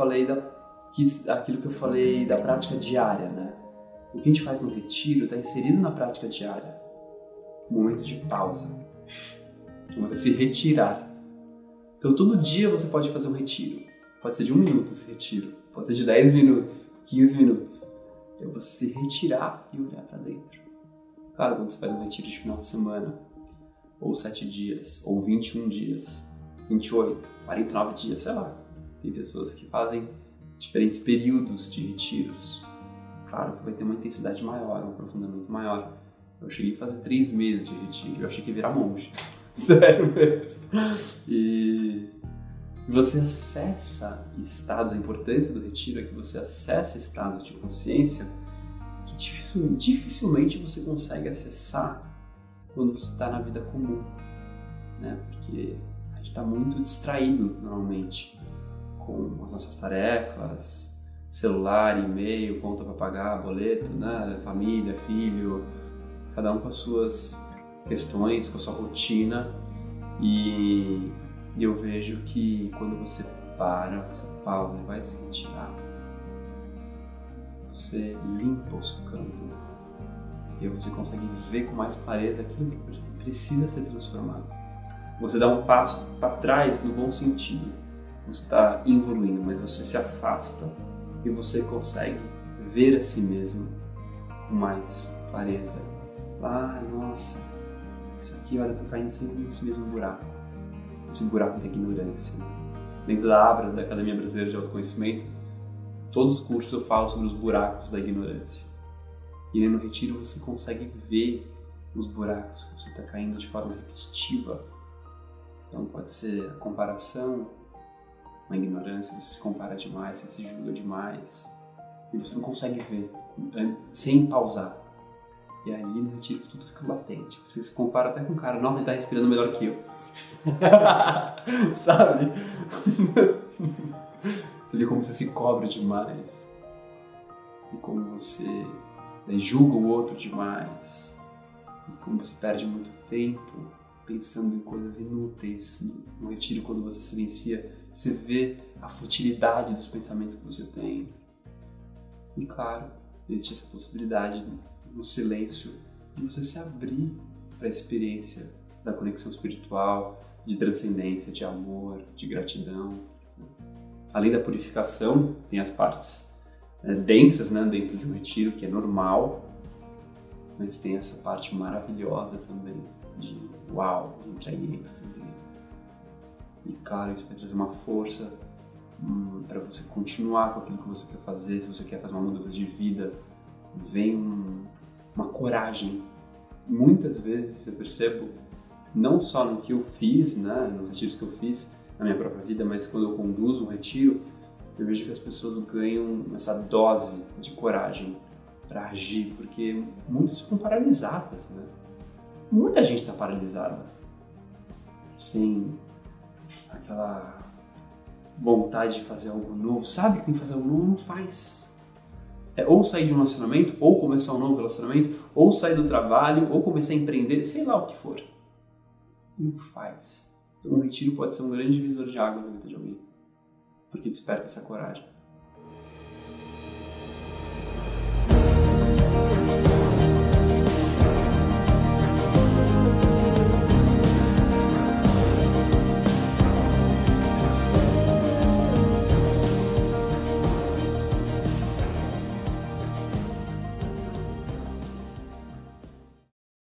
falei da que, aquilo que eu falei da prática diária, né? O que a gente faz no retiro está inserido na prática diária. momento de pausa. Você se retirar. Então todo dia você pode fazer um retiro. Pode ser de um minuto esse retiro. Pode ser de 10 minutos, 15 minutos. É você se retirar e olhar para dentro. Claro, quando você faz um retiro de final de semana, ou 7 dias, ou 21 dias, 28, 49 dias, sei lá. Tem pessoas que fazem diferentes períodos de retiros. Claro que vai ter uma intensidade maior, um aprofundamento maior. Eu cheguei a fazer três meses de retiro, eu achei que ia virar monge. Sério mesmo. E você acessa estados, a importância do retiro é que você acessa estados de consciência que dificilmente você consegue acessar quando você está na vida comum, né? Porque a gente está muito distraído normalmente com as nossas tarefas, celular, e-mail, conta para pagar, boleto, né? família, filho, cada um com as suas questões, com a sua rotina e eu vejo que quando você para, você pausa e vai se retirar, você limpa o seu campo e você consegue ver com mais clareza aquilo que precisa ser transformado. Você dá um passo para trás no bom sentido está evoluindo, mas você se afasta e você consegue ver a si mesmo com mais clareza. Ah, nossa, isso aqui, olha, eu tô caindo sempre nesse mesmo buraco, esse buraco da ignorância. Dentro da Abra, da Academia Brasileira de Autoconhecimento, todos os cursos eu falo sobre os buracos da ignorância. E no retiro você consegue ver os buracos que você está caindo de forma repetitiva. Então pode ser a comparação, uma ignorância, você se compara demais, você se julga demais e você não consegue ver sem pausar. E aí no retiro tudo fica latente. Você se compara até com o cara, nossa, ele tá respirando melhor que eu. Sabe? você vê como você se cobra demais. E como você né, julga o outro demais. E como você perde muito tempo pensando em coisas inúteis. No retiro, quando você silencia você vê a futilidade dos pensamentos que você tem. E claro, existe essa possibilidade no silêncio de você se abrir para a experiência da conexão espiritual, de transcendência, de amor, de gratidão. Além da purificação, tem as partes né, densas né, dentro de um retiro, que é normal, mas tem essa parte maravilhosa também de uau, entrar em êxtase, e claro, isso vai trazer uma força hum, para você continuar com aquilo que você quer fazer, se você quer fazer uma mudança de vida, vem um, uma coragem. Muitas vezes eu percebo, não só no que eu fiz, né, nos retiros que eu fiz na minha própria vida, mas quando eu conduzo um retiro, eu vejo que as pessoas ganham essa dose de coragem para agir, porque muitas ficam paralisadas, né? Muita gente está paralisada, sem aquela vontade de fazer algo novo, sabe que tem que fazer algo novo, não faz. É ou sair de um relacionamento, ou começar um novo relacionamento, ou sair do trabalho, ou começar a empreender, sei lá o que for. Não faz. Então, um retiro pode ser um grande divisor de água na vida de alguém, porque desperta essa coragem.